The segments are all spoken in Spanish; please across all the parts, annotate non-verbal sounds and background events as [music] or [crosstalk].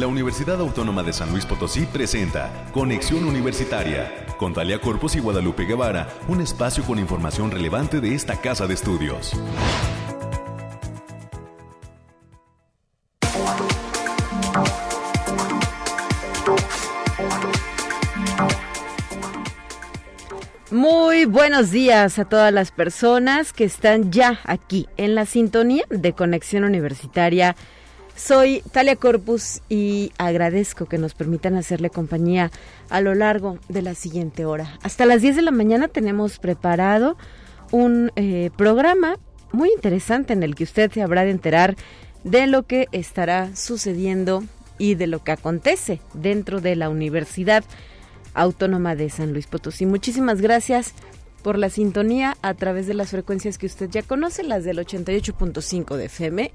la Universidad Autónoma de San Luis Potosí presenta Conexión Universitaria con Talia Corpus y Guadalupe Guevara, un espacio con información relevante de esta casa de estudios. Muy buenos días a todas las personas que están ya aquí en la sintonía de Conexión Universitaria soy Talia Corpus y agradezco que nos permitan hacerle compañía a lo largo de la siguiente hora. Hasta las 10 de la mañana tenemos preparado un eh, programa muy interesante en el que usted se habrá de enterar de lo que estará sucediendo y de lo que acontece dentro de la Universidad Autónoma de San Luis Potosí. Muchísimas gracias por la sintonía a través de las frecuencias que usted ya conoce, las del 88.5 de FM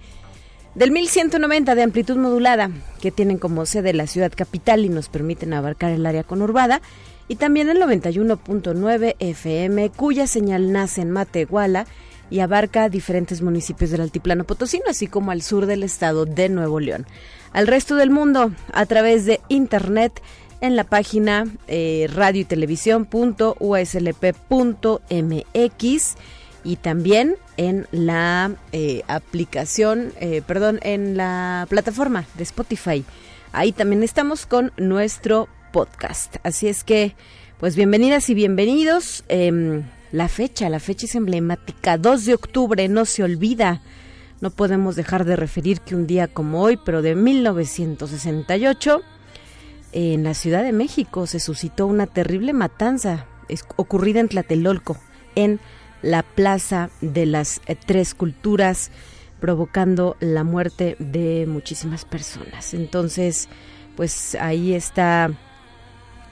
del 1190 de amplitud modulada, que tienen como sede la ciudad capital y nos permiten abarcar el área conurbada, y también el 91.9 FM, cuya señal nace en Matehuala y abarca diferentes municipios del altiplano potosino, así como al sur del estado de Nuevo León. Al resto del mundo, a través de internet, en la página eh, radio y televisión.uslp.mx y también en la eh, aplicación, eh, perdón, en la plataforma de Spotify. Ahí también estamos con nuestro podcast. Así es que, pues bienvenidas y bienvenidos. Em, la fecha, la fecha es emblemática, 2 de octubre, no se olvida. No podemos dejar de referir que un día como hoy, pero de 1968, en la Ciudad de México se suscitó una terrible matanza ocurrida en Tlatelolco, en la Plaza de las eh, Tres Culturas, provocando la muerte de muchísimas personas. Entonces, pues ahí está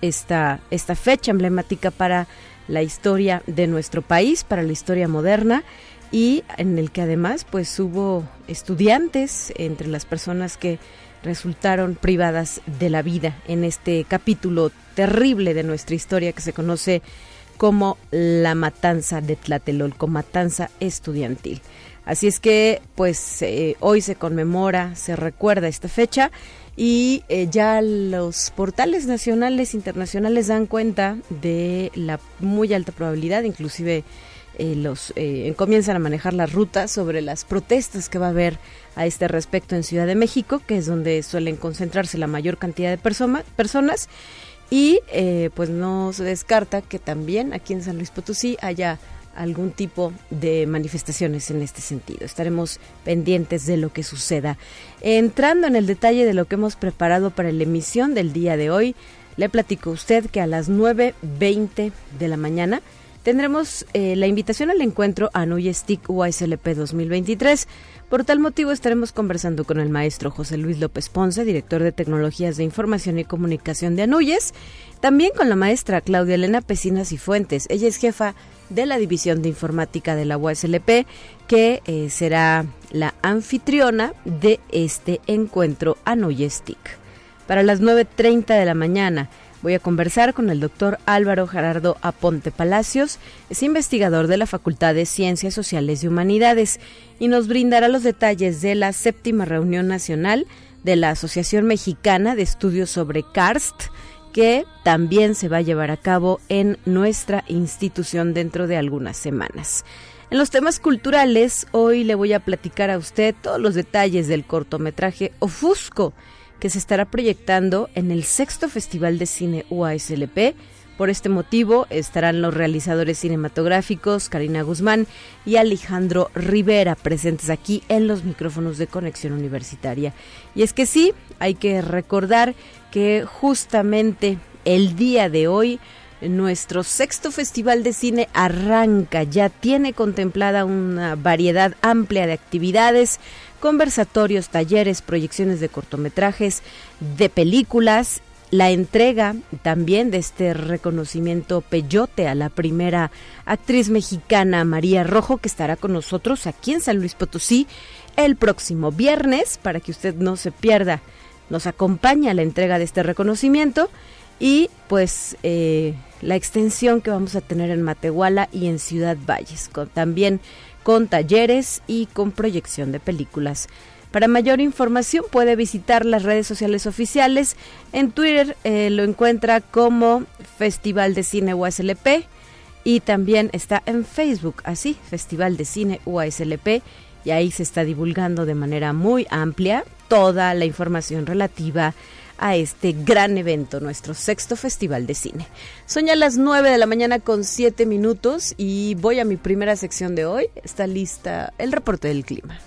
esta, esta fecha emblemática para la historia de nuestro país, para la historia moderna y en el que además pues hubo estudiantes entre las personas que resultaron privadas de la vida en este capítulo terrible de nuestra historia que se conoce como la matanza de Tlatelolco, matanza estudiantil. Así es que, pues, eh, hoy se conmemora, se recuerda esta fecha y eh, ya los portales nacionales, internacionales dan cuenta de la muy alta probabilidad, inclusive eh, los comienzan a manejar las rutas sobre las protestas que va a haber a este respecto en Ciudad de México, que es donde suelen concentrarse la mayor cantidad de personas y eh, pues no se descarta que también aquí en San Luis Potosí haya algún tipo de manifestaciones en este sentido. Estaremos pendientes de lo que suceda. Entrando en el detalle de lo que hemos preparado para la emisión del día de hoy, le platico a usted que a las 9.20 de la mañana tendremos eh, la invitación al encuentro Stick USLP 2023 por tal motivo estaremos conversando con el maestro José Luis López Ponce, director de Tecnologías de Información y Comunicación de Anuyes, también con la maestra Claudia Elena Pecinas y Fuentes. Ella es jefa de la División de Informática de la UASLP, que eh, será la anfitriona de este encuentro Anuyes Para las 9.30 de la mañana Voy a conversar con el doctor Álvaro Gerardo Aponte Palacios, es investigador de la Facultad de Ciencias Sociales y Humanidades y nos brindará los detalles de la séptima reunión nacional de la Asociación Mexicana de Estudios sobre Karst, que también se va a llevar a cabo en nuestra institución dentro de algunas semanas. En los temas culturales, hoy le voy a platicar a usted todos los detalles del cortometraje Ofusco, que se estará proyectando en el sexto Festival de Cine UASLP. Por este motivo estarán los realizadores cinematográficos Karina Guzmán y Alejandro Rivera presentes aquí en los micrófonos de Conexión Universitaria. Y es que sí, hay que recordar que justamente el día de hoy nuestro sexto Festival de Cine arranca, ya tiene contemplada una variedad amplia de actividades conversatorios, talleres, proyecciones de cortometrajes, de películas, la entrega también de este reconocimiento Peyote a la primera actriz mexicana María Rojo que estará con nosotros aquí en San Luis Potosí el próximo viernes para que usted no se pierda. Nos acompaña la entrega de este reconocimiento y pues eh, la extensión que vamos a tener en Matehuala y en Ciudad Valles, con, también con talleres y con proyección de películas. Para mayor información puede visitar las redes sociales oficiales. En Twitter eh, lo encuentra como Festival de Cine UASLP y también está en Facebook, así, Festival de Cine UASLP y ahí se está divulgando de manera muy amplia toda la información relativa este gran evento, nuestro sexto Festival de Cine. Son ya las 9 de la mañana con 7 minutos y voy a mi primera sección de hoy. Está lista el reporte del clima.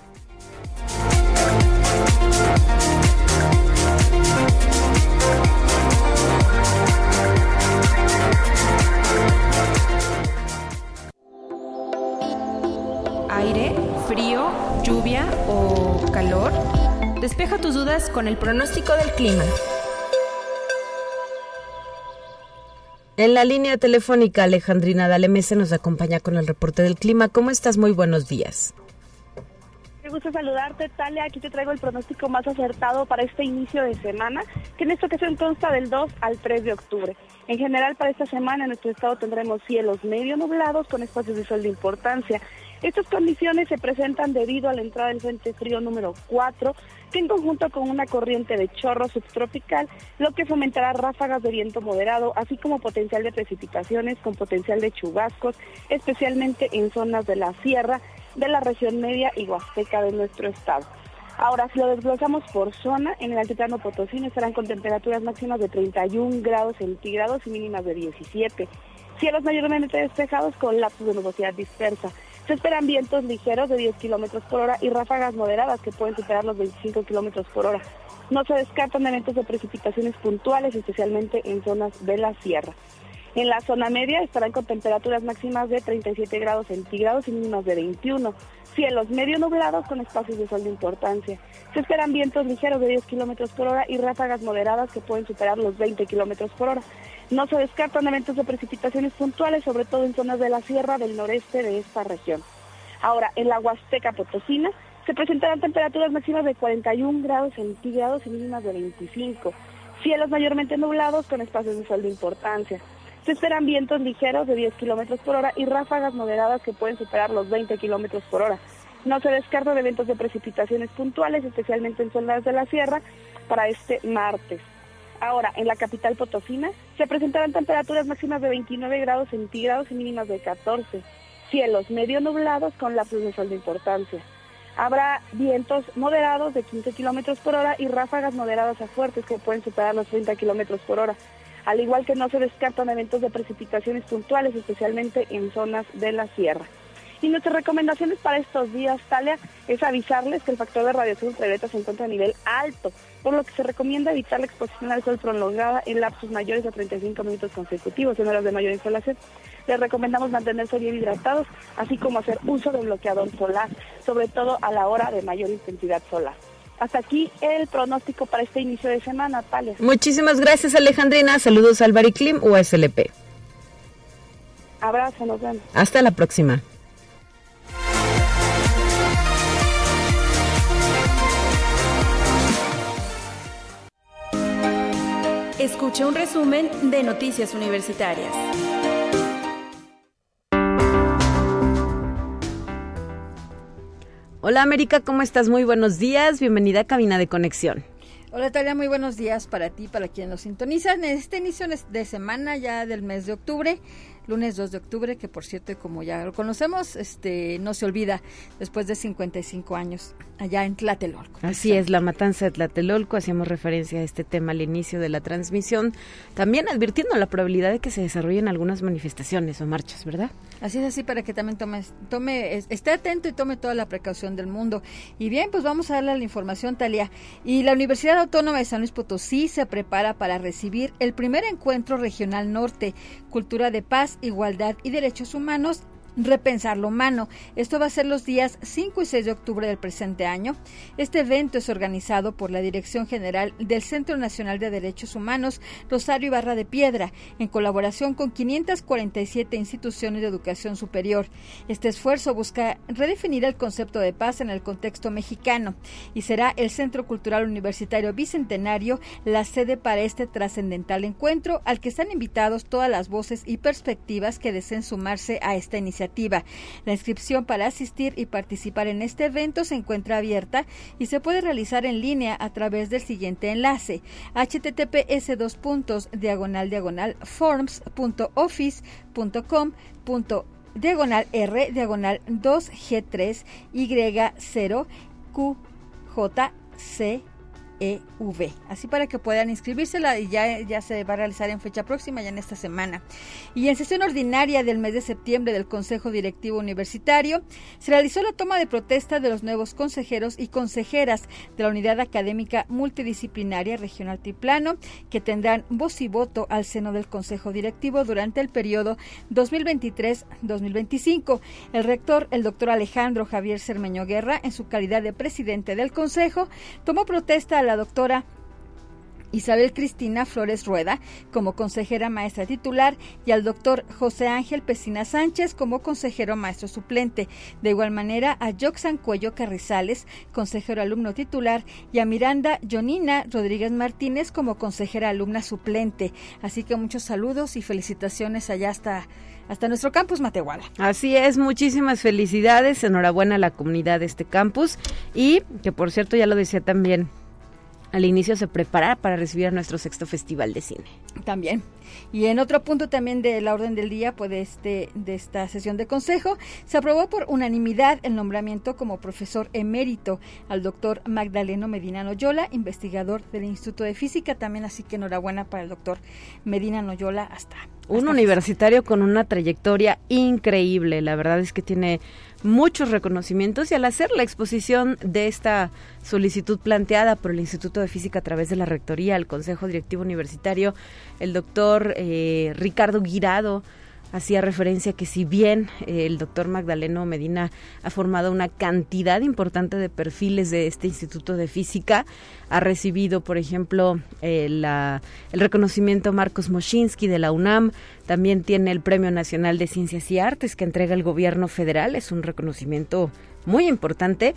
Aire, frío, lluvia o calor. Despeja tus dudas con el pronóstico del clima. En la línea telefónica, Alejandrina Dalemese nos acompaña con el reporte del clima. ¿Cómo estás? Muy buenos días. Me gusta saludarte, Talia. Aquí te traigo el pronóstico más acertado para este inicio de semana, que en esta ocasión consta del 2 al 3 de octubre. En general, para esta semana en nuestro estado tendremos cielos medio nublados con espacios de sol de importancia. Estas condiciones se presentan debido a la entrada del Frente Frío número 4, que en conjunto con una corriente de chorro subtropical, lo que fomentará ráfagas de viento moderado, así como potencial de precipitaciones con potencial de chubascos, especialmente en zonas de la sierra, de la región media y huasteca de nuestro estado. Ahora, si lo desglosamos por zona, en el altiplano potosino estarán con temperaturas máximas de 31 grados centígrados y mínimas de 17. Cielos mayormente despejados con lapsos de nubosidad dispersa. Se esperan vientos ligeros de 10 kilómetros por hora y ráfagas moderadas que pueden superar los 25 kilómetros por hora. No se descartan eventos de precipitaciones puntuales, especialmente en zonas de la sierra. En la zona media estarán con temperaturas máximas de 37 grados centígrados y mínimas de 21. Cielos medio nublados con espacios de sol de importancia. Se esperan vientos ligeros de 10 kilómetros por hora y ráfagas moderadas que pueden superar los 20 kilómetros por hora. No se descartan eventos de precipitaciones puntuales, sobre todo en zonas de la sierra del noreste de esta región. Ahora, en la Huasteca Potosina se presentarán temperaturas máximas de 41 grados centígrados y mínimas de 25. Cielos mayormente nublados con espacios de sol de importancia. Se esperan vientos ligeros de 10 kilómetros por hora y ráfagas moderadas que pueden superar los 20 kilómetros por hora. No se descartan eventos de precipitaciones puntuales, especialmente en zonas de la sierra, para este martes. Ahora, en la capital potosina se presentarán temperaturas máximas de 29 grados centígrados y mínimas de 14. Cielos medio nublados con lapsos de sol de importancia. Habrá vientos moderados de 15 kilómetros por hora y ráfagas moderadas a fuertes que pueden superar los 30 kilómetros por hora. Al igual que no se descartan eventos de precipitaciones puntuales, especialmente en zonas de la sierra. Y nuestras recomendaciones para estos días, Talia, es avisarles que el factor de radiación ultravioleta se encuentra a nivel alto, por lo que se recomienda evitar la exposición al sol prolongada en lapsos mayores a 35 minutos consecutivos en horas de mayor insolación. Les recomendamos mantenerse bien hidratados, así como hacer uso de bloqueador solar, sobre todo a la hora de mayor intensidad solar. Hasta aquí el pronóstico para este inicio de semana, Talia. Muchísimas gracias, Alejandrina. Saludos al Bariclim USLP. Abrazo, nos vemos. Hasta la próxima. Escucha un resumen de Noticias Universitarias. Hola América, ¿cómo estás? Muy buenos días. Bienvenida a Cabina de Conexión. Hola Talia, muy buenos días para ti, para quien nos sintonizan en este inicio de semana ya del mes de octubre lunes 2 de octubre, que por cierto, como ya lo conocemos, este no se olvida después de 55 años allá en Tlatelolco. Así es, la matanza de Tlatelolco, hacíamos referencia a este tema al inicio de la transmisión, también advirtiendo la probabilidad de que se desarrollen algunas manifestaciones o marchas, ¿verdad? Así es así para que también tome, tome esté atento y tome toda la precaución del mundo. Y bien, pues vamos a darle la información, Talia. Y la Universidad Autónoma de San Luis Potosí se prepara para recibir el primer encuentro regional norte, Cultura de Paz igualdad y derechos humanos Repensar lo humano. Esto va a ser los días 5 y 6 de octubre del presente año. Este evento es organizado por la Dirección General del Centro Nacional de Derechos Humanos, Rosario Ibarra de Piedra, en colaboración con 547 instituciones de educación superior. Este esfuerzo busca redefinir el concepto de paz en el contexto mexicano y será el Centro Cultural Universitario Bicentenario la sede para este trascendental encuentro al que están invitados todas las voces y perspectivas que deseen sumarse a esta iniciativa La inscripción para asistir y participar en este evento se encuentra abierta y se puede realizar en línea a través del siguiente enlace https dos puntos diagonal diagonal forms.office.com diagonal R diagonal 2G3 Y0 QJC EV. Así para que puedan inscribírsela y ya, ya se va a realizar en fecha próxima, ya en esta semana. Y en sesión ordinaria del mes de septiembre del Consejo Directivo Universitario, se realizó la toma de protesta de los nuevos consejeros y consejeras de la Unidad Académica Multidisciplinaria Regional Tiplano, que tendrán voz y voto al seno del Consejo Directivo durante el periodo 2023-2025. El rector, el doctor Alejandro Javier Cermeño Guerra, en su calidad de presidente del Consejo, tomó protesta la doctora Isabel Cristina Flores Rueda como consejera maestra titular y al doctor José Ángel Pesina Sánchez como consejero maestro suplente. De igual manera a Joxan Cuello Carrizales, consejero alumno titular, y a Miranda Jonina Rodríguez Martínez como consejera alumna suplente. Así que muchos saludos y felicitaciones allá hasta hasta nuestro campus Matehuala. Así es, muchísimas felicidades, enhorabuena a la comunidad de este campus y que por cierto ya lo decía también al inicio se prepara para recibir a nuestro sexto festival de cine. También. Y en otro punto también de la orden del día, pues de, este, de esta sesión de consejo, se aprobó por unanimidad el nombramiento como profesor emérito al doctor Magdaleno Medina Noyola, investigador del Instituto de Física. También así que enhorabuena para el doctor Medina Noyola hasta. Un universitario con una trayectoria increíble. La verdad es que tiene muchos reconocimientos y al hacer la exposición de esta solicitud planteada por el Instituto de Física a través de la Rectoría, el Consejo Directivo Universitario, el doctor eh, Ricardo Guirado, hacía referencia que si bien eh, el doctor Magdaleno Medina ha formado una cantidad importante de perfiles de este Instituto de Física, ha recibido, por ejemplo, eh, el reconocimiento Marcos Moschinsky de la UNAM, también tiene el Premio Nacional de Ciencias y Artes que entrega el gobierno federal, es un reconocimiento muy importante.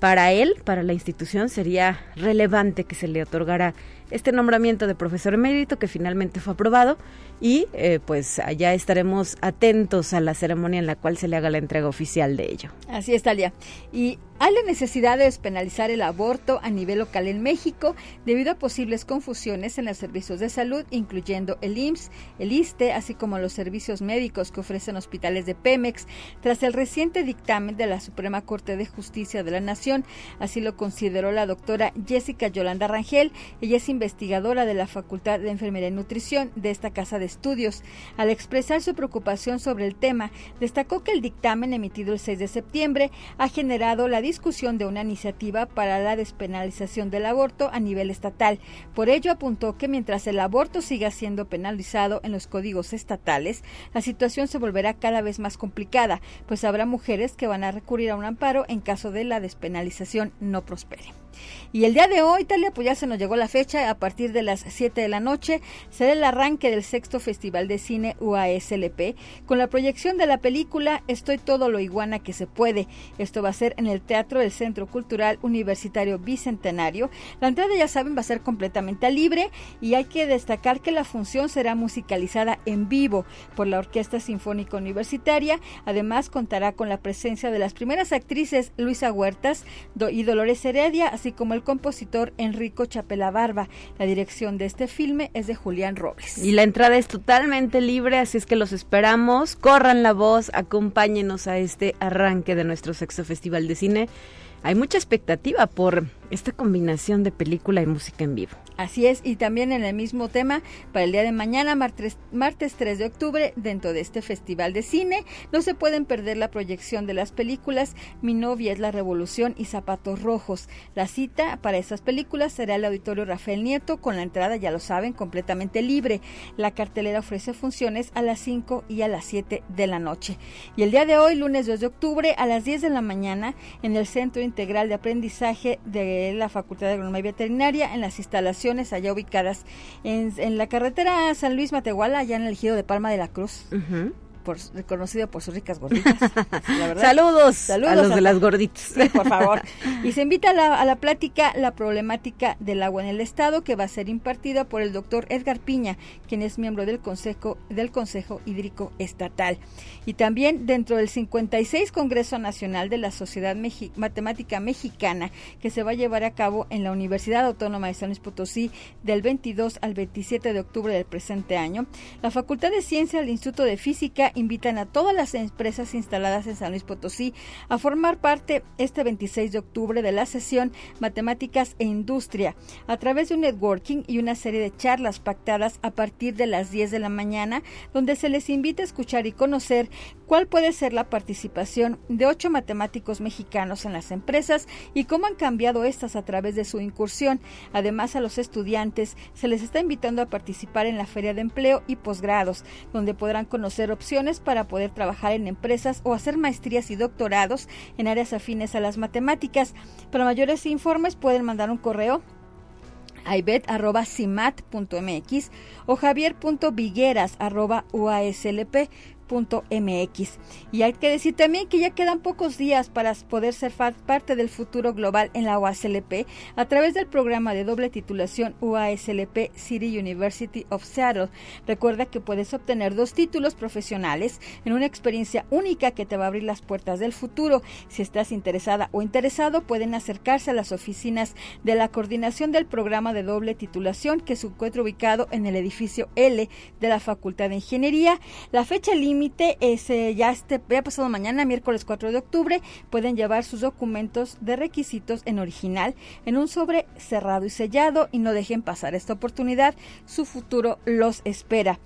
Para él, para la institución, sería relevante que se le otorgara este nombramiento de profesor emérito que finalmente fue aprobado y eh, pues allá estaremos atentos a la ceremonia en la cual se le haga la entrega oficial de ello. Así es, Talia. Y hay la necesidad de despenalizar el aborto a nivel local en México debido a posibles confusiones en los servicios de salud, incluyendo el IMSS, el ISTE, así como los servicios médicos que ofrecen hospitales de Pemex, tras el reciente dictamen de la Suprema Corte de Justicia de la Nación. Así lo consideró la doctora Jessica Yolanda Rangel. Ella es investigadora de la Facultad de Enfermería y Nutrición de esta casa de estudios. Al expresar su preocupación sobre el tema, destacó que el dictamen emitido el 6 de septiembre ha generado la discusión de una iniciativa para la despenalización del aborto a nivel estatal. Por ello apuntó que mientras el aborto siga siendo penalizado en los códigos estatales, la situación se volverá cada vez más complicada, pues habrá mujeres que van a recurrir a un amparo en caso de la despenalización no prospere. Y el día de hoy, Talia, pues ya se nos llegó la fecha, a partir de las 7 de la noche será el arranque del sexto Festival de Cine UASLP con la proyección de la película Estoy todo lo iguana que se puede. Esto va a ser en el Teatro del Centro Cultural Universitario Bicentenario. La entrada, ya saben, va a ser completamente libre y hay que destacar que la función será musicalizada en vivo por la Orquesta Sinfónica Universitaria. Además, contará con la presencia de las primeras actrices Luisa Huertas y Dolores Heredia, como el compositor Enrico Chapela Barba. La dirección de este filme es de Julián Robles. Y la entrada es totalmente libre, así es que los esperamos. Corran la voz, acompáñenos a este arranque de nuestro sexto festival de cine. Hay mucha expectativa por esta combinación de película y música en vivo. Así es, y también en el mismo tema, para el día de mañana, martes, martes 3 de octubre, dentro de este festival de cine, no se pueden perder la proyección de las películas Mi novia es la revolución y Zapatos Rojos. La cita para esas películas será el Auditorio Rafael Nieto, con la entrada, ya lo saben, completamente libre. La cartelera ofrece funciones a las 5 y a las 7 de la noche. Y el día de hoy, lunes 2 de octubre, a las 10 de la mañana, en el Centro Integral de Aprendizaje de la Facultad de Agronomía y Veterinaria en las instalaciones allá ubicadas en, la carretera San Luis Matehuala, allá en el ejido de Palma de la Cruz. Por, reconocido por sus ricas gorditas. La verdad. Saludos, Saludos a los de las gorditas. por favor. Y se invita a la, a la plática La problemática del agua en el Estado, que va a ser impartida por el doctor Edgar Piña, quien es miembro del Consejo, del Consejo Hídrico Estatal. Y también dentro del 56 Congreso Nacional de la Sociedad Matemática Mexicana, que se va a llevar a cabo en la Universidad Autónoma de San Luis Potosí del 22 al 27 de octubre del presente año, la Facultad de Ciencia del Instituto de Física invitan a todas las empresas instaladas en San Luis Potosí a formar parte este 26 de octubre de la sesión Matemáticas e Industria a través de un networking y una serie de charlas pactadas a partir de las 10 de la mañana, donde se les invita a escuchar y conocer cuál puede ser la participación de ocho matemáticos mexicanos en las empresas y cómo han cambiado estas a través de su incursión. Además, a los estudiantes se les está invitando a participar en la Feria de Empleo y posgrados, donde podrán conocer opciones para poder trabajar en empresas o hacer maestrías y doctorados en áreas afines a las matemáticas. Para mayores informes pueden mandar un correo a o javier.vigueras.uaslp MX. Y hay que decir también que ya quedan pocos días para poder ser parte del futuro global en la UASLP a través del programa de doble titulación UASLP City University of Seattle. Recuerda que puedes obtener dos títulos profesionales en una experiencia única que te va a abrir las puertas del futuro. Si estás interesada o interesado, pueden acercarse a las oficinas de la coordinación del programa de doble titulación que se encuentra ubicado en el edificio L de la Facultad de Ingeniería. La fecha límite límite es ya este ya pasado mañana, miércoles 4 de octubre, pueden llevar sus documentos de requisitos en original en un sobre cerrado y sellado y no dejen pasar esta oportunidad, su futuro los espera.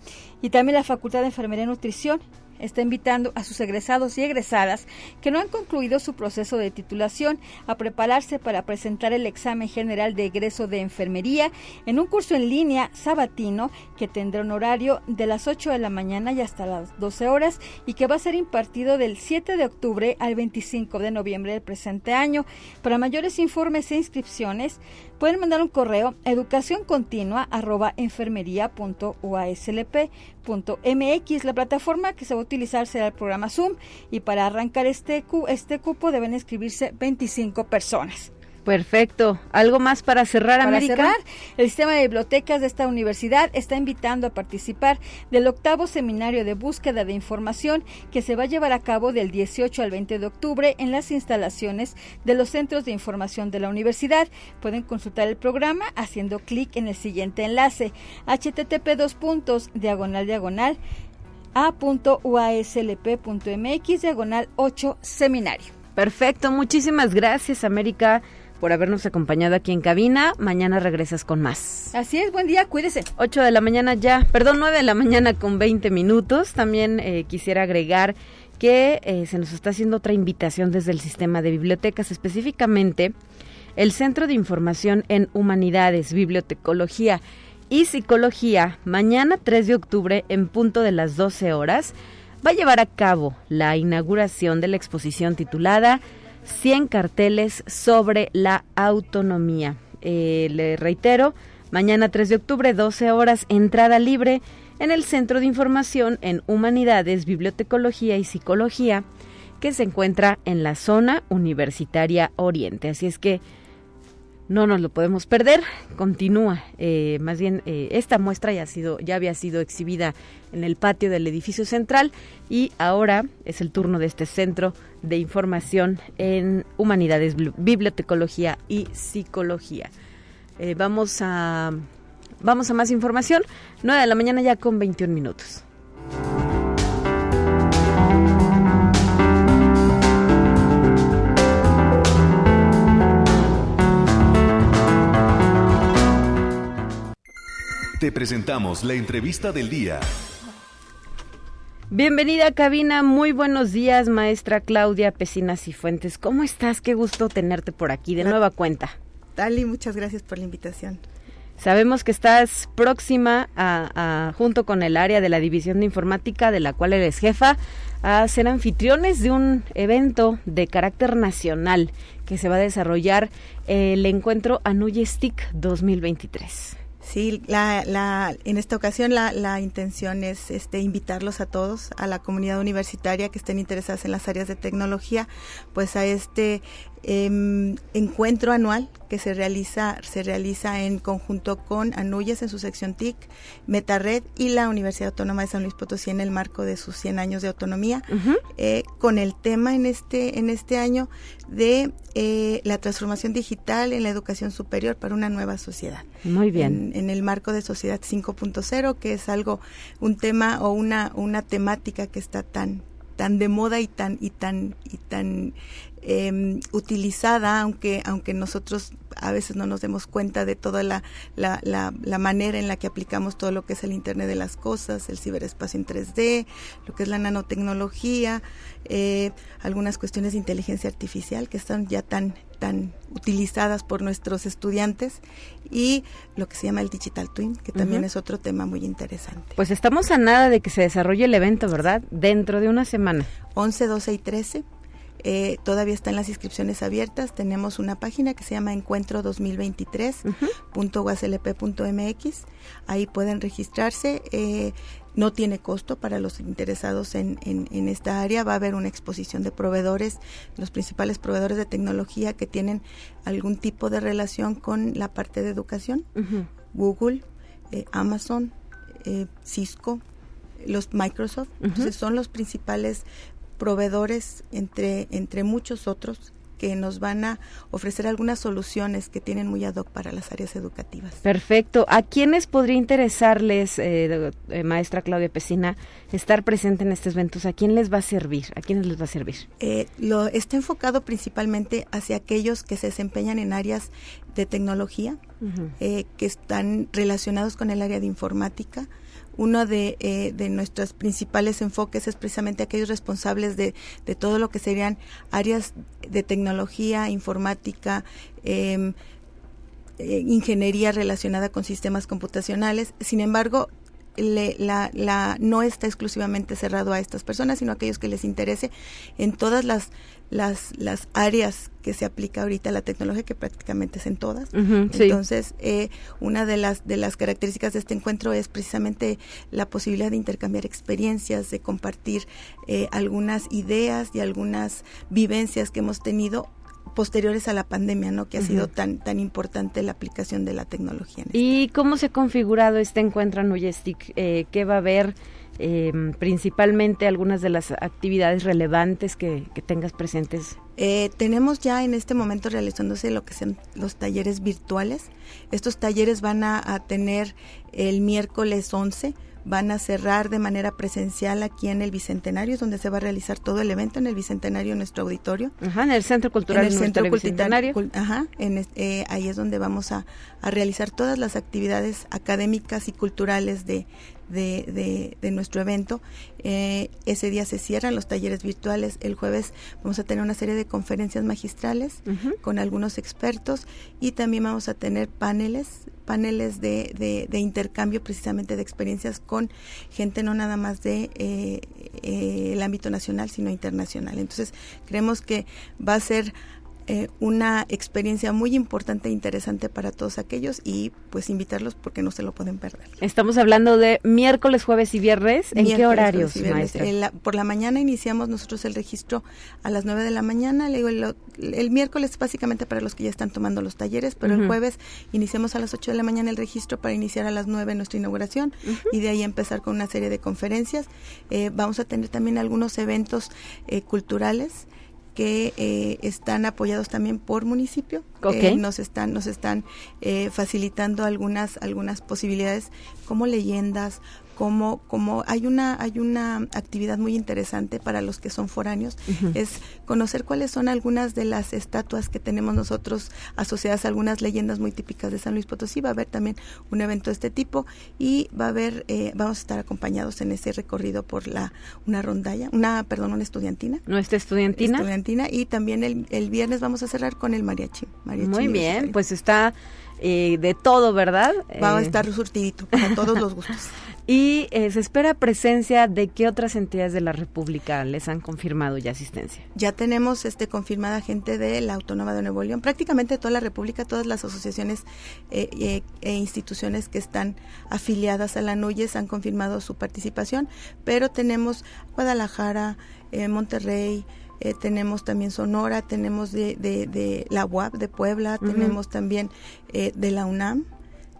Y también la Facultad de Enfermería y Nutrición está invitando a sus egresados y egresadas que no han concluido su proceso de titulación a prepararse para presentar el examen general de egreso de enfermería en un curso en línea sabatino que tendrá un horario de las 8 de la mañana y hasta las 12 horas y que va a ser impartido del 7 de octubre al 25 de noviembre del presente año. Para mayores informes e inscripciones, Pueden mandar un correo educación continua arroba enfermería.uaslp.mx. La plataforma que se va a utilizar será el programa Zoom y para arrancar este, este cupo deben escribirse 25 personas. Perfecto. ¿Algo más para cerrar, para América? Cerrar, el sistema de bibliotecas de esta universidad está invitando a participar del octavo seminario de búsqueda de información que se va a llevar a cabo del 18 al 20 de octubre en las instalaciones de los centros de información de la universidad. Pueden consultar el programa haciendo clic en el siguiente enlace http dos puntos diagonal diagonal a.uaslp.mx diagonal 8 seminario. Perfecto, muchísimas gracias América por habernos acompañado aquí en cabina. Mañana regresas con más. Así es, buen día, cuídese. 8 de la mañana ya, perdón, 9 de la mañana con 20 minutos. También eh, quisiera agregar que eh, se nos está haciendo otra invitación desde el sistema de bibliotecas, específicamente el Centro de Información en Humanidades, Bibliotecología y Psicología, mañana 3 de octubre en punto de las 12 horas, va a llevar a cabo la inauguración de la exposición titulada 100 carteles sobre la autonomía. Eh, le reitero, mañana 3 de octubre, 12 horas, entrada libre en el Centro de Información en Humanidades, Bibliotecología y Psicología, que se encuentra en la zona universitaria Oriente. Así es que no nos lo podemos perder. Continúa, eh, más bien eh, esta muestra ya había sido exhibida en el patio del edificio central y ahora es el turno de este centro de información en humanidades, bibliotecología y psicología. Eh, vamos a vamos a más información. 9 de la mañana ya con 21 minutos. Te presentamos la entrevista del día. Bienvenida cabina, muy buenos días maestra Claudia Pesinas y Fuentes. ¿Cómo estás? Qué gusto tenerte por aquí de nueva cuenta. Dali, muchas gracias por la invitación. Sabemos que estás próxima a, junto con el área de la División de Informática, de la cual eres jefa, a ser anfitriones de un evento de carácter nacional que se va a desarrollar el encuentro Anuye Stick 2023. Sí, la, la, en esta ocasión la, la, intención es este, invitarlos a todos, a la comunidad universitaria que estén interesadas en las áreas de tecnología, pues a este eh, encuentro anual que se realiza se realiza en conjunto con Anuyes en su sección TIC, Metared y la Universidad Autónoma de San Luis Potosí en el marco de sus 100 años de autonomía, eh, con el tema en este en este año de eh, la transformación digital en la educación superior para una nueva sociedad. Muy bien. En, en el marco de Sociedad 5.0, que es algo un tema o una una temática que está tan tan de moda y tan y tan y tan eh, utilizada, aunque, aunque nosotros a veces no nos demos cuenta de toda la, la, la, la, manera en la que aplicamos todo lo que es el Internet de las Cosas, el ciberespacio en 3D, lo que es la nanotecnología, eh, algunas cuestiones de inteligencia artificial que están ya tan, tan utilizadas por nuestros estudiantes y lo que se llama el Digital Twin, que también uh -huh. es otro tema muy interesante. Pues estamos a nada de que se desarrolle el evento, ¿verdad? Dentro de una semana. 11, 12 y 13 eh, todavía están las inscripciones abiertas. Tenemos una página que se llama encuentro2023.guaslp.mx. Uh -huh. Ahí pueden registrarse. Eh, no tiene costo para los interesados en, en, en, esta área. Va a haber una exposición de proveedores, los principales proveedores de tecnología que tienen algún tipo de relación con la parte de educación. Uh -huh. Google, eh, Amazon, eh, Cisco, los Microsoft. Uh -huh. Entonces son los principales proveedores entre, entre muchos otros que nos van a ofrecer algunas soluciones que tienen muy ad hoc para las áreas educativas. Perfecto. ¿A quiénes podría interesarles, eh, eh, maestra Claudia Pesina, estar presente en estos eventos? ¿A quién les va a servir? ¿A quiénes les va a servir? Eh, lo está enfocado principalmente hacia aquellos que se desempeñan en áreas de tecnología, uh -huh. que están relacionados con el área de informática, uno de, eh, de, nuestros principales enfoques es precisamente aquellos responsables de, todo lo que serían áreas de tecnología, informática, eh, eh, ingeniería relacionada con sistemas computacionales. Sin embargo, le, la, la, no está exclusivamente cerrado a estas personas, sino a aquellos que les interese en todas las, las, las áreas que se aplica ahorita la tecnología, que prácticamente es en todas. Uh -huh, Entonces, eh, una de las, de las características de este encuentro es precisamente la posibilidad de intercambiar experiencias, de compartir eh, algunas ideas y algunas vivencias que hemos tenido posteriores a la pandemia, ¿no? Que ha uh -huh. sido tan tan importante la aplicación de la tecnología. ¿Y cómo se ha configurado este encuentro en Nuyestic? Eh, ¿Qué va a haber? Eh, principalmente algunas de las actividades relevantes que, que tengas presentes. Eh, tenemos ya en este momento realizándose lo que son los talleres virtuales. Estos talleres van a, a tener el miércoles 11 van a cerrar de manera presencial aquí en el Bicentenario, donde se va a realizar todo el evento en el Bicentenario, en nuestro auditorio. Ajá, en el Centro Cultural en el Centro Bicentenario. Cult ajá, en, eh, ahí es donde vamos a, a, realizar todas las actividades académicas y culturales de, de, de, de nuestro evento. Eh, ese día se cierran los talleres virtuales. El jueves vamos a tener una serie de conferencias magistrales uh -huh. con algunos expertos y también vamos a tener paneles paneles de, de, de, intercambio precisamente de experiencias con gente no nada más de eh, eh, el ámbito nacional sino internacional entonces creemos que va a ser eh, una experiencia muy importante e interesante para todos aquellos y pues invitarlos porque no se lo pueden perder. Estamos hablando de miércoles, jueves y viernes. ¿En miércoles, qué horarios, maestra? La, por la mañana iniciamos nosotros el registro a las 9 de la mañana. Le digo, el, el, miércoles básicamente para los que ya están tomando los talleres, pero uh -huh. el jueves iniciamos a las 8 de la mañana el registro para iniciar a las 9 nuestra inauguración uh -huh. y de ahí empezar con una serie de conferencias. Eh, vamos a tener también algunos eventos eh, culturales que eh, están apoyados también por municipio okay. eh, nos están nos están eh, facilitando algunas algunas posibilidades como leyendas como como hay una hay una actividad muy interesante para los que son foráneos uh -huh. es conocer cuáles son algunas de las estatuas que tenemos nosotros asociadas a algunas leyendas muy típicas de San Luis Potosí va a haber también un evento de este tipo y va a haber eh, vamos a estar acompañados en ese recorrido por la una rondalla una perdón una estudiantina nuestra estudiantina estudiantina y también el, el viernes vamos a cerrar con el mariachi, mariachi muy bien pues está eh, de todo, ¿verdad? Va a estar surtidito para todos los gustos. [laughs] Y eh, se espera presencia de qué otras entidades de la República les han confirmado ya asistencia. Ya tenemos este confirmada gente de la Autónoma de Nuevo León, prácticamente toda la República, todas las asociaciones eh, e instituciones que están afiliadas a la NUYES han confirmado su participación, pero tenemos Guadalajara, Monterrey, eh, tenemos también Sonora, tenemos de, de, de la UAP de Puebla, tenemos también eh, de la UNAM,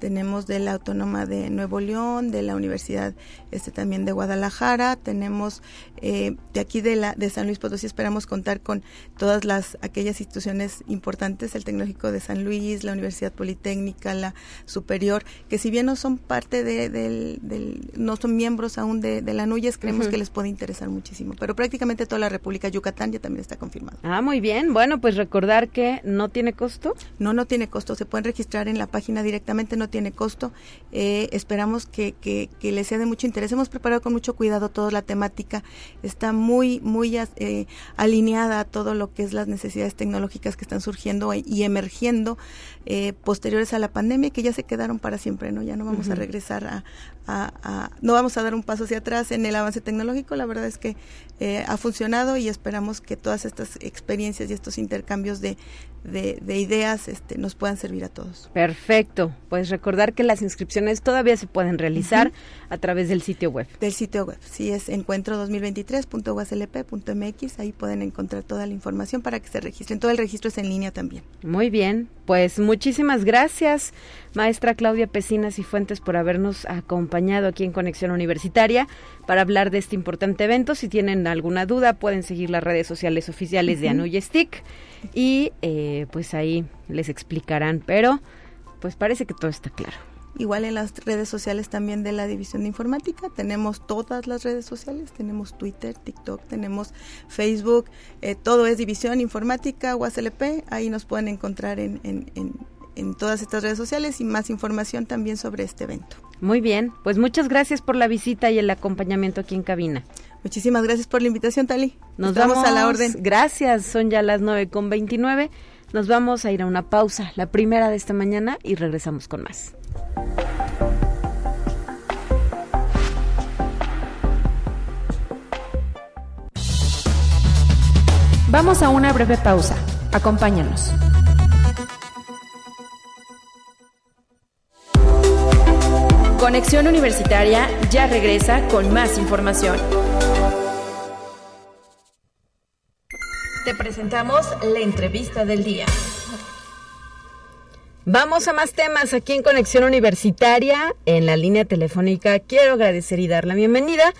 tenemos de la Autónoma de Nuevo León, de la Universidad este también de Guadalajara, tenemos eh, de aquí de la de San Luis Potosí esperamos contar con todas las aquellas instituciones importantes, el Tecnológico de San Luis, la Universidad Politécnica, la Superior, que si bien no son parte de, del, no son miembros aún de, la NUYES, creemos que les puede interesar muchísimo, pero prácticamente toda la República Yucatán ya también está confirmado. Ah, muy bien, bueno, pues recordar que no tiene costo. No, no tiene costo, se pueden registrar en la página directamente, no tiene costo. Eh, esperamos que, que, les sea de mucho interés. Hemos preparado con mucho cuidado toda la temática. Está muy, muy eh, alineada a todo lo que es las necesidades tecnológicas que están surgiendo y emergiendo eh, posteriores a la pandemia que ya se quedaron para siempre, ¿no? Ya no vamos a regresar a, a, no vamos a dar un paso hacia atrás en el avance tecnológico. La verdad es que ha funcionado y esperamos que todas estas experiencias y estos intercambios de, de, ideas este, nos puedan servir a todos. Perfecto. Pues recordar que las inscripciones todavía se pueden realizar a través del sitio web. Del sitio web. Sí, es encuentro2023.uslp.mx. Ahí pueden encontrar toda la información para que se registren. Todo el registro es en línea también. Muy bien. Pues muchísimas gracias, maestra Claudia Pecinas y Fuentes, por habernos acompañado aquí en Conexión Universitaria para hablar de este importante evento. Si tienen alguna duda, pueden seguir las redes sociales oficiales de Anuyestic y eh, pues ahí les explicarán, pero pues parece que todo está claro. Igual en las redes sociales también de la División de Informática, tenemos todas las redes sociales, tenemos Twitter, TikTok, tenemos Facebook, eh, todo es División Informática, UASLP, ahí nos pueden encontrar en, en, en, en todas estas redes sociales y más información también sobre este evento. Muy bien, pues muchas gracias por la visita y el acompañamiento aquí en cabina. Muchísimas gracias por la invitación, Tali. Nos vamos a la orden. Gracias, son ya las nueve con veintinueve. Nos vamos a ir a una pausa, la primera de esta mañana, y regresamos con más. Vamos a una breve pausa. Acompáñanos. Conexión Universitaria ya regresa con más información. Te presentamos la entrevista del día. Vamos a más temas aquí en Conexión Universitaria. En la línea telefónica quiero agradecer y dar la bienvenida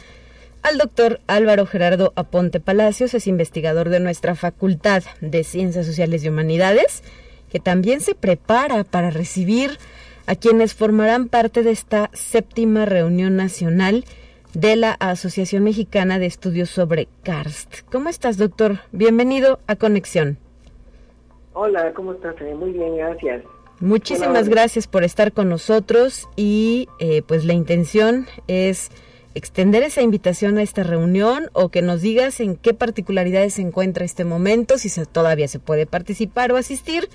al doctor Álvaro Gerardo Aponte Palacios, es investigador de nuestra Facultad de Ciencias Sociales y Humanidades, que también se prepara para recibir a quienes formarán parte de esta séptima reunión nacional de la Asociación Mexicana de Estudios sobre Karst. ¿Cómo estás, doctor? Bienvenido a Conexión. Hola, ¿cómo estás? Muy bien, gracias. Muchísimas gracias por estar con nosotros y eh, pues la intención es extender esa invitación a esta reunión o que nos digas en qué particularidades se encuentra este momento, si todavía se puede participar o asistir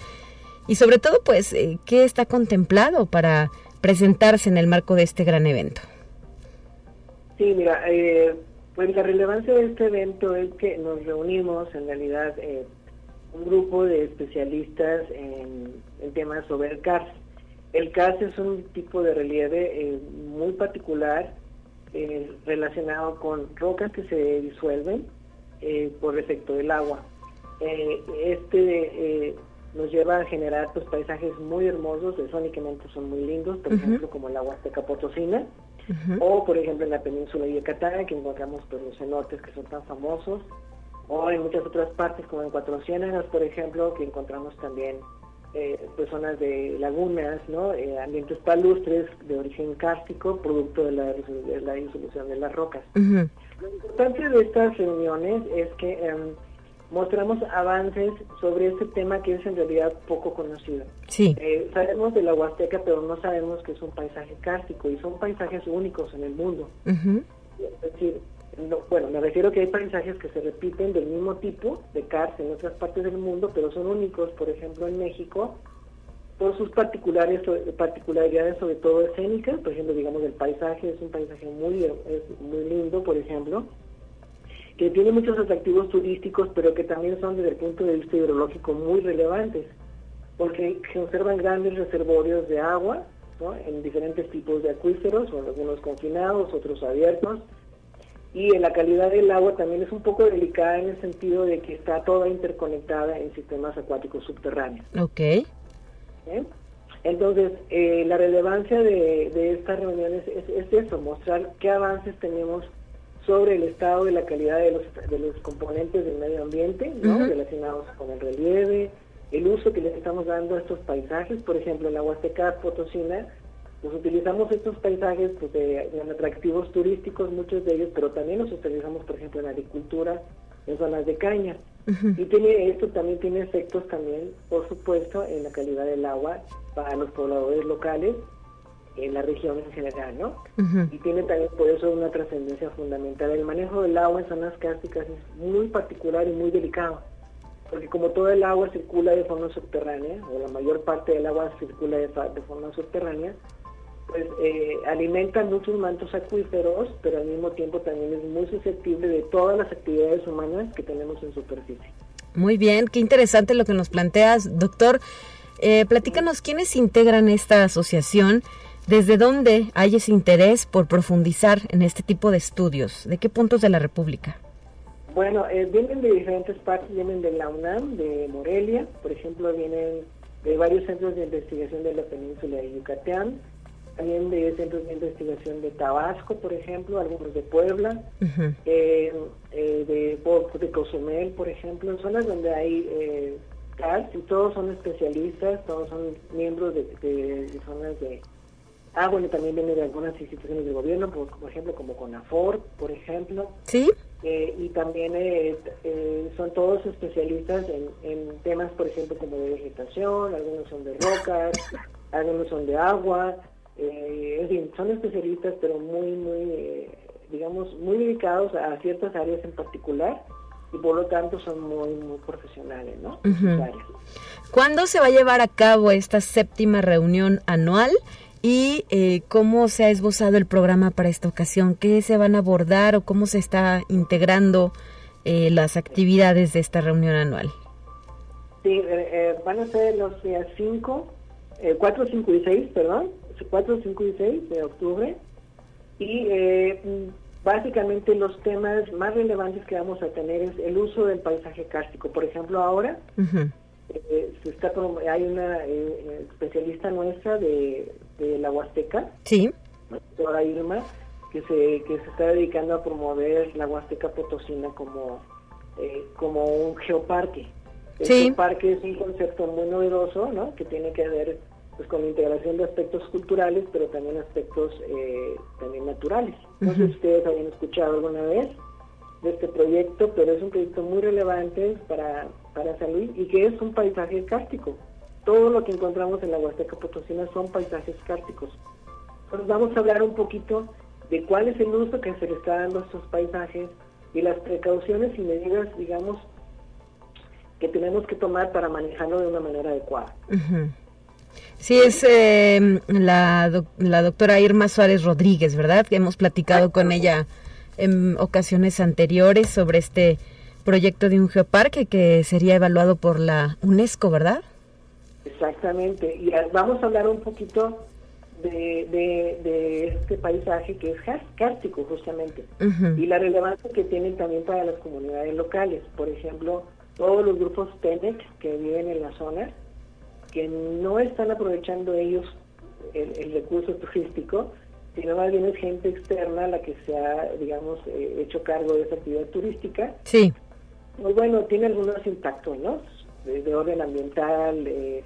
y sobre todo pues eh, qué está contemplado para presentarse en el marco de este gran evento. Sí, mira, eh, pues la relevancia de este evento es que nos reunimos en realidad eh, un grupo de especialistas en, temas sobre el CARS. El CARS es un tipo de relieve eh, muy particular relacionado con rocas que se disuelven por efecto del agua. este nos lleva a generar pues, paisajes muy hermosos, sónicamente son muy lindos, por ejemplo como agua Huasteca Potosina, o por ejemplo en la península de Yucatán, que encontramos pues, los cenotes que son tan famosos, o en muchas otras partes como en Cuatro Ciénagas, por ejemplo, que encontramos también eh, pues, zonas de lagunas, ¿no? Eh, ambientes palustres de origen kárstico, producto de la, de la disolución de las rocas. Lo importante de estas reuniones es que em, mostramos avances sobre este tema que es en realidad poco conocido. Sí. Eh, sabemos de la Huasteca, pero no sabemos que es un paisaje kárstico y son paisajes únicos en el mundo. Es decir, bueno, me refiero que hay paisajes que se repiten del mismo tipo de karst en otras partes del mundo, pero son únicos, por ejemplo, en México. por sus particulares, particularidades, sobre todo escénicas, por ejemplo, digamos, el paisaje es un paisaje muy, es muy lindo, por ejemplo, que tiene muchos atractivos turísticos, pero que también son desde el punto de vista hidrológico muy relevantes, porque se observan grandes reservorios de agua en diferentes tipos de acuíferos, algunos confinados, otros abiertos, y la calidad del agua también es un poco delicada en el sentido de que está toda interconectada en sistemas acuáticos subterráneos. Ok. Entonces, eh, la relevancia de, estas reuniones es, eso, mostrar qué avances tenemos sobre el estado de la calidad de los, de los componentes del medio ambiente, ¿no? relacionados con el relieve, el uso que le estamos dando a estos paisajes, por ejemplo, en la Huasteca Potosina, pues utilizamos estos paisajes pues, de, atractivos turísticos, muchos de ellos, pero también los utilizamos, por ejemplo, en agricultura, en zonas de caña. Y tiene esto también tiene efectos también, por supuesto, en la calidad del agua para los pobladores locales, en la región en general, ¿no? Y tiene también por eso una trascendencia fundamental. El manejo del agua en zonas cársticas es muy particular y muy delicado, porque como todo el agua circula de forma subterránea, o la mayor parte del agua circula de forma subterránea, pues eh, alimenta muchos mantos acuíferos, pero al mismo tiempo también es muy susceptible de todas las actividades humanas que tenemos en superficie. Muy bien, qué interesante lo que nos planteas, doctor. Eh, platícanos quiénes integran esta asociación, desde dónde hay ese interés por profundizar en este tipo de estudios, de qué puntos de la República. Bueno, eh, vienen de diferentes partes, vienen de la UNAM, de Morelia, por ejemplo, vienen de varios centros de investigación de la península de Yucatán, también de centros de investigación de Tabasco, por ejemplo, algunos de Puebla, eh, eh, de, de Cozumel, por ejemplo, en zonas donde hay eh, y todos son especialistas, todos son miembros de, zonas de... Ah, bueno, también vienen de algunas instituciones de gobierno, por, por ejemplo, como CONAFOR, por ejemplo. Sí. Eh, y también son todos especialistas en, en temas, por ejemplo, como de vegetación, algunos son de rocas, [laughs] algunos son de agua, eh, en fin, son especialistas, pero muy, muy, eh, digamos, muy dedicados a ciertas áreas en particular y por lo tanto son muy, muy profesionales, ¿no? ¿Cuándo se va a llevar a cabo esta séptima reunión anual? ¿Y eh, cómo se ha esbozado el programa para esta ocasión? ¿Qué se van a abordar o cómo se está integrando eh, las actividades de esta reunión anual? Sí, van a ser los días 5, 4, 5 y 6, perdón, 4, 5 y 6 de octubre. Y eh, básicamente los temas más relevantes que vamos a tener es el uso del paisaje kárstico. Por ejemplo, ahora eh, se está, hay una eh, especialista nuestra de, la Huasteca, sí. doctora Irma, que se, que se está dedicando a promover la Huasteca Potosina como, como un geoparque. El geoparque es un concepto muy novedoso, ¿no? Que tiene que ver pues con la integración de aspectos culturales, pero también aspectos eh, también naturales. No sé si ustedes habían escuchado alguna vez de este proyecto, pero es un proyecto muy relevante para, para San Luis y que es un paisaje cártico. Todo lo que encontramos en la Huasteca Potosina son paisajes cárticos. Entonces vamos a hablar un poquito de cuál es el uso que se le está dando a estos paisajes y las precauciones y medidas, digamos, que tenemos que tomar para manejarlo de una manera adecuada. Sí, es eh, la, la doctora Irma Suárez Rodríguez, ¿verdad? Que hemos platicado con ella en ocasiones anteriores sobre este proyecto de un geoparque que sería evaluado por la UNESCO, ¿verdad? Exactamente. Y vamos a hablar un poquito de, de, este paisaje que es cárstico, justamente, y la relevancia que tiene también para las comunidades locales. Por ejemplo, todos los grupos TENEC que viven en la zona que no están aprovechando ellos el, recurso turístico, sino más bien es gente externa la que se ha, digamos, eh, hecho cargo de esa actividad turística. Sí. Pues bueno, tiene algunos impactos, ¿no? De, orden ambiental, eh,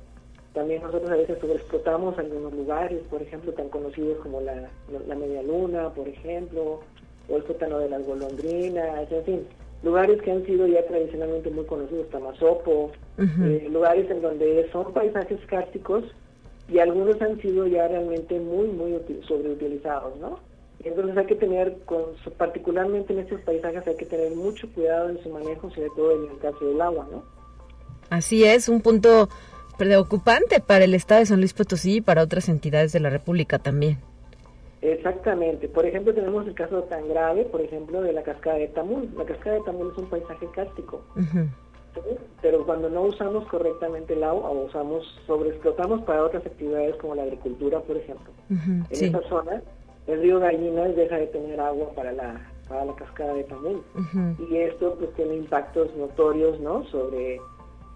también nosotros a veces sobreexplotamos algunos lugares, por ejemplo, tan conocidos como la, la Media Luna, por ejemplo, o el sótano de las golondrinas, en fin lugares que han sido ya tradicionalmente muy conocidos, Tamazopo, eh, lugares en donde son paisajes cársticos y algunos han sido ya realmente muy, muy sobreutilizados, ¿no? Entonces hay que tener, con, particularmente en estos paisajes, hay que tener mucho cuidado en su manejo, sobre todo en el caso del agua, ¿no? Así es, un punto preocupante para el Estado de San Luis Potosí y para otras entidades de la República también. Exactamente. Por ejemplo, tenemos el caso tan grave, por ejemplo, de la cascada de Tamul. La cascada de Tamul es un paisaje cárstico. Pero cuando no usamos correctamente el agua o usamos, sobreexplotamos para otras actividades como la agricultura, por ejemplo. en esa zona, el río Gallinas deja de tener agua para la, para la cascada de Tamul. Y esto pues tiene impactos notorios, ¿no? Sobre,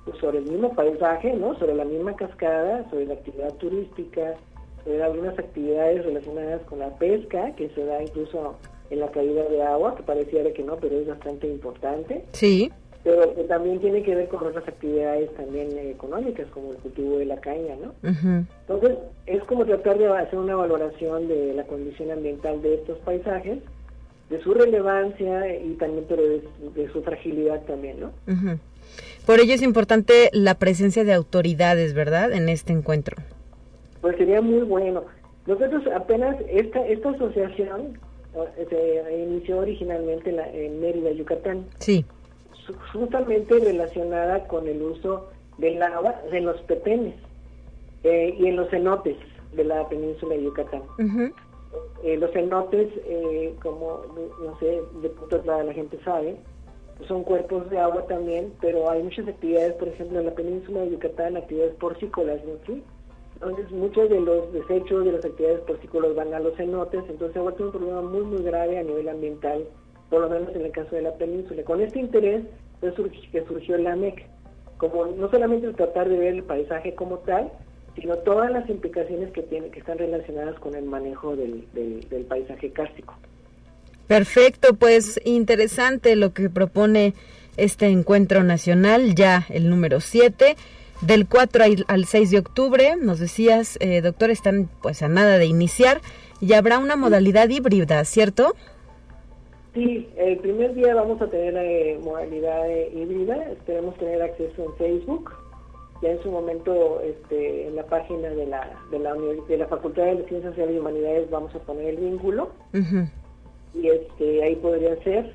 pues, sobre el mismo paisaje, ¿no? Sobre la misma cascada, sobre la actividad turística, sobre algunas actividades relacionadas con la pesca, que se da incluso en la caída de agua, que pareciera que no, pero es bastante importante. Sí pero que también tiene que ver con otras actividades también económicas, como el cultivo de la caña, ¿no? Entonces, es como tratar de hacer una valoración de la condición ambiental de estos paisajes, de su relevancia y también pero de, su fragilidad también, ¿no? Por ello es importante la presencia de autoridades, ¿verdad?, en este encuentro. Pues sería muy bueno. Nosotros apenas, esta, esta asociación se inició originalmente en, en Mérida, Yucatán. Sí justamente relacionada con el uso del agua en los pepenes eh, y en los cenotes de la península de Yucatán. Eh, los cenotes, eh, como no sé, de punto la, la gente sabe, son cuerpos de agua también, pero hay muchas actividades, por ejemplo, en la península de Yucatán, actividades porcícolas, ¿no? Entonces, muchos de los desechos de las actividades porcícolas van a los cenotes, entonces agua tiene un problema muy, muy grave a nivel ambiental por lo menos en el caso de la península. Con este interés fue que surgió la MEC, como no solamente tratar de ver el paisaje como tal, sino todas las implicaciones que tiene, que están relacionadas con el manejo del, del, paisaje cárstico. Perfecto, pues interesante lo que propone este encuentro nacional, ya el número 7, del 4 al 6 de octubre. Nos decías, eh, doctor, están pues a nada de iniciar y habrá una modalidad híbrida, ¿cierto? Sí, el primer día vamos a tener eh, modalidad eh, híbrida, esperemos tener acceso en Facebook. Ya en su momento, este, en la página de la, de la, de la Facultad de Ciencias Sociales y Humanidades vamos a poner el vínculo. Y este, ahí podría ser.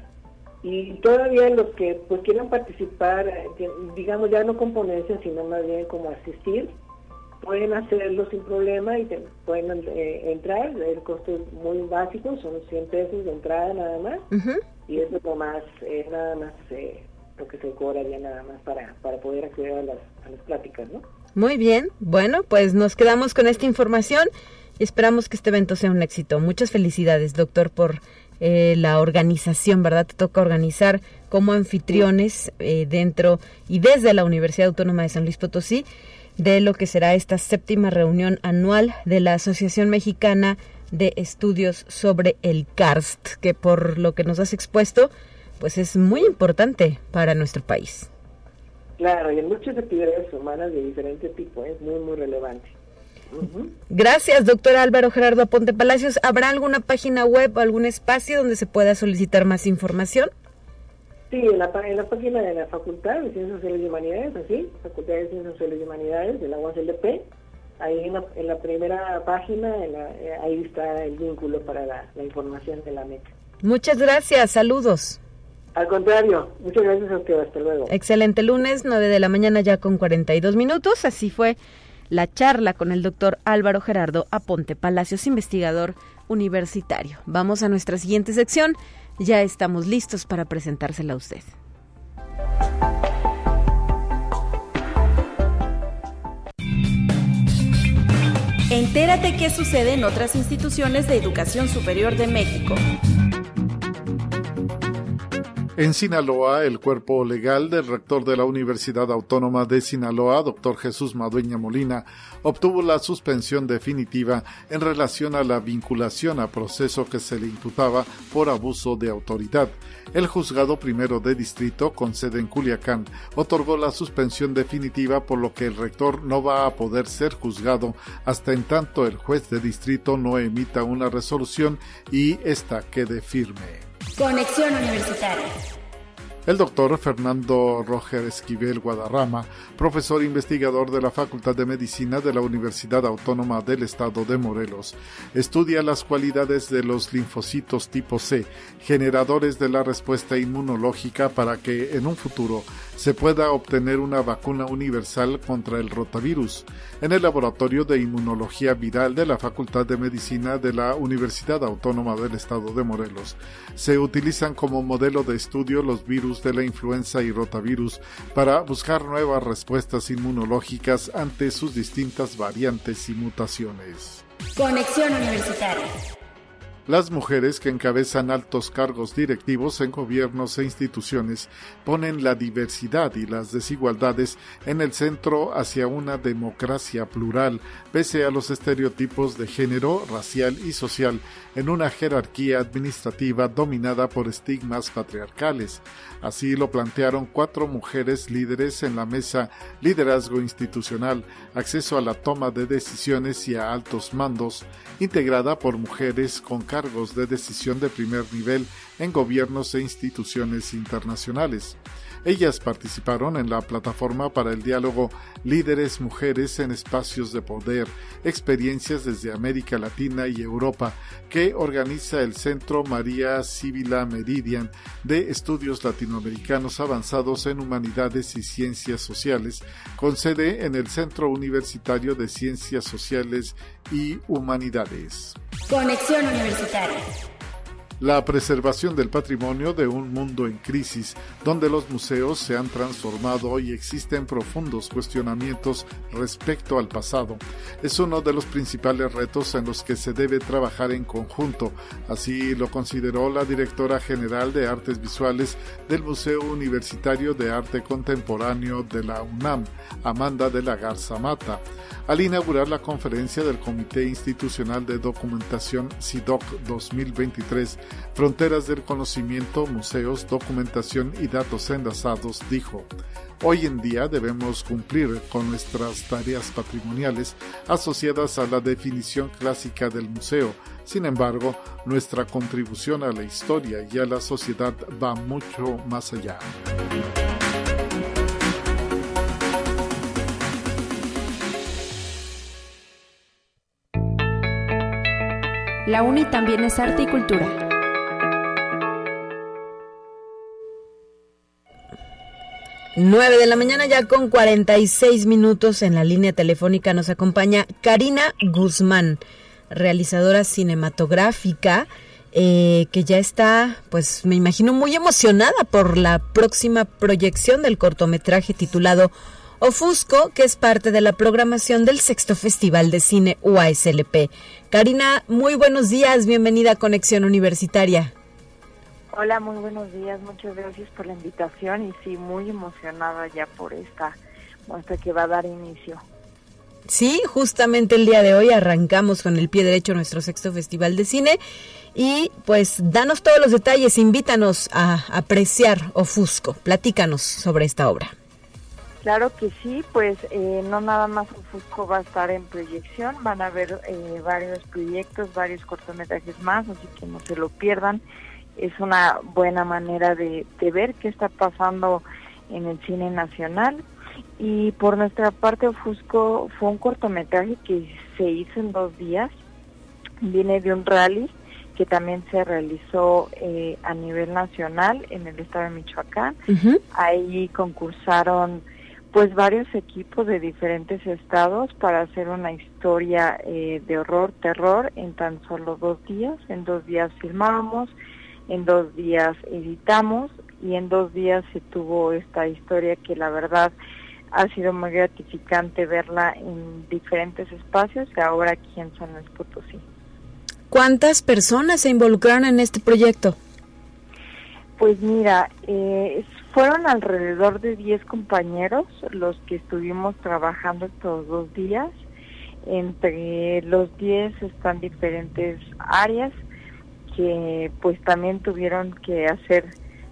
Y todavía los que pues quieran participar, digamos ya no con ponencia, sino más bien como asistir, pueden hacerlo sin problema y pueden eh, entrar. El costo es muy básico, son 100 pesos de entrada nada más. Y eso es más, eh, nada más eh, lo que se cobraría nada más para, para poder acceder a las, a las pláticas, ¿no? Muy bien, bueno, pues nos quedamos con esta información y esperamos que este evento sea un éxito. Muchas felicidades, doctor, por la organización, ¿verdad? Te toca organizar como anfitriones dentro y desde la Universidad Autónoma de San Luis Potosí de lo que será esta séptima reunión anual de la Asociación Mexicana de Estudios sobre el Karst, que por lo que nos has expuesto, pues es muy importante para nuestro país. Claro, y en muchas actividades humanas de diferente tipo, es muy, muy relevante. Gracias, doctor Álvaro Gerardo Aponte Palacios. ¿Habrá alguna página web o algún espacio donde se pueda solicitar más información? Sí, en la, en la página de la Facultad de Ciencias Sociales y Humanidades, así, Facultad de Ciencias Sociales y Humanidades de la UASLP, ahí en la, en la primera página, eh, ahí está el vínculo para la, información de la MEC. Muchas gracias, saludos. Al contrario, muchas gracias a usted, hasta luego. Excelente lunes, 9 de la mañana ya con 42 minutos, así fue la charla con el doctor Álvaro Gerardo Aponte Palacios, investigador universitario. Vamos a nuestra siguiente sección ya estamos listos para presentársela a usted. Entérate qué sucede en otras instituciones de educación superior de México. En Sinaloa, el cuerpo legal del rector de la Universidad Autónoma de Sinaloa, doctor Jesús Madueña Molina, obtuvo la suspensión definitiva en relación a la vinculación a proceso que se le imputaba por abuso de autoridad. El juzgado primero de distrito, con sede en Culiacán, otorgó la suspensión definitiva por lo que el rector no va a poder ser juzgado hasta en tanto el juez de distrito no emita una resolución y esta quede firme. Conexión Universitaria. El doctor Fernando Roger Esquivel Guadarrama, profesor investigador de la Facultad de Medicina de la Universidad Autónoma del Estado de Morelos, estudia las cualidades de los linfocitos tipo C, generadores de la respuesta inmunológica para que en un futuro se pueda obtener una vacuna universal contra el rotavirus. En el Laboratorio de Inmunología Viral de la Facultad de Medicina de la Universidad Autónoma del Estado de Morelos, se utilizan como modelo de estudio los virus de la influenza y rotavirus para buscar nuevas respuestas inmunológicas ante sus distintas variantes y mutaciones. Conexión Universitaria. Las mujeres que encabezan altos cargos directivos en gobiernos e instituciones ponen la diversidad y las desigualdades en el centro hacia una democracia plural, pese a los estereotipos de género, racial y social, en una jerarquía administrativa dominada por estigmas patriarcales. Así lo plantearon cuatro mujeres líderes en la mesa Liderazgo Institucional, Acceso a la Toma de Decisiones y a Altos Mandos, integrada por mujeres con cargos de decisión de primer nivel en gobiernos e instituciones internacionales. Ellas participaron en la plataforma para el diálogo Líderes Mujeres en Espacios de Poder, experiencias desde América Latina y Europa, que organiza el Centro María Sibila Meridian de Estudios Latinoamericanos Avanzados en Humanidades y Ciencias Sociales, con sede en el Centro Universitario de Ciencias Sociales y Humanidades. Conexión Universitaria la preservación del patrimonio de un mundo en crisis, donde los museos se han transformado y existen profundos cuestionamientos respecto al pasado. Es uno de los principales retos en los que se debe trabajar en conjunto, así lo consideró la directora general de Artes Visuales del Museo Universitario de Arte Contemporáneo de la UNAM, Amanda de la Garza Mata al inaugurar la conferencia del Comité Institucional de Documentación CIDOC 2023, Fronteras del Conocimiento, Museos, Documentación y Datos Enlazados, dijo, Hoy en día debemos cumplir con nuestras tareas patrimoniales asociadas a la definición clásica del museo. Sin embargo, nuestra contribución a la historia y a la sociedad va mucho más allá. La UNI también es arte y cultura. Nueve de la mañana ya con 46 minutos en la línea telefónica nos acompaña Karina Guzmán, realizadora cinematográfica, eh, que ya está, pues me imagino, muy emocionada por la próxima proyección del cortometraje titulado Ofusco, que es parte de la programación del sexto Festival de Cine UASLP. Karina, muy buenos días, bienvenida a Conexión Universitaria. Hola, muy buenos días, muchas gracias por la invitación y sí, muy emocionada ya por esta muestra que va a dar inicio. Sí, justamente el día de hoy arrancamos con el pie derecho nuestro sexto Festival de Cine y pues danos todos los detalles, invítanos a apreciar Ofusco, platícanos sobre esta obra. Claro que sí, pues eh, no nada más Fusco va a estar en proyección, van a haber eh, varios proyectos, varios cortometrajes más, así que no se lo pierdan. Es una buena manera de, ver qué está pasando en el cine nacional. Y por nuestra parte, Ofusco fue un cortometraje que se hizo en dos días. Viene de un rally que también se realizó eh, a nivel nacional en el estado de Michoacán. Ahí concursaron pues varios equipos de diferentes estados para hacer una historia eh, de horror, terror en tan solo dos días. En dos días filmábamos, en dos días editamos y en dos días se tuvo esta historia que la verdad ha sido muy gratificante verla en diferentes espacios y ahora aquí en San Luis Potosí. ¿Cuántas personas se involucraron en este proyecto? Pues mira, eh, fueron alrededor de 10 compañeros los que estuvimos trabajando estos dos días. Entre los 10 están diferentes áreas que pues también tuvieron que hacer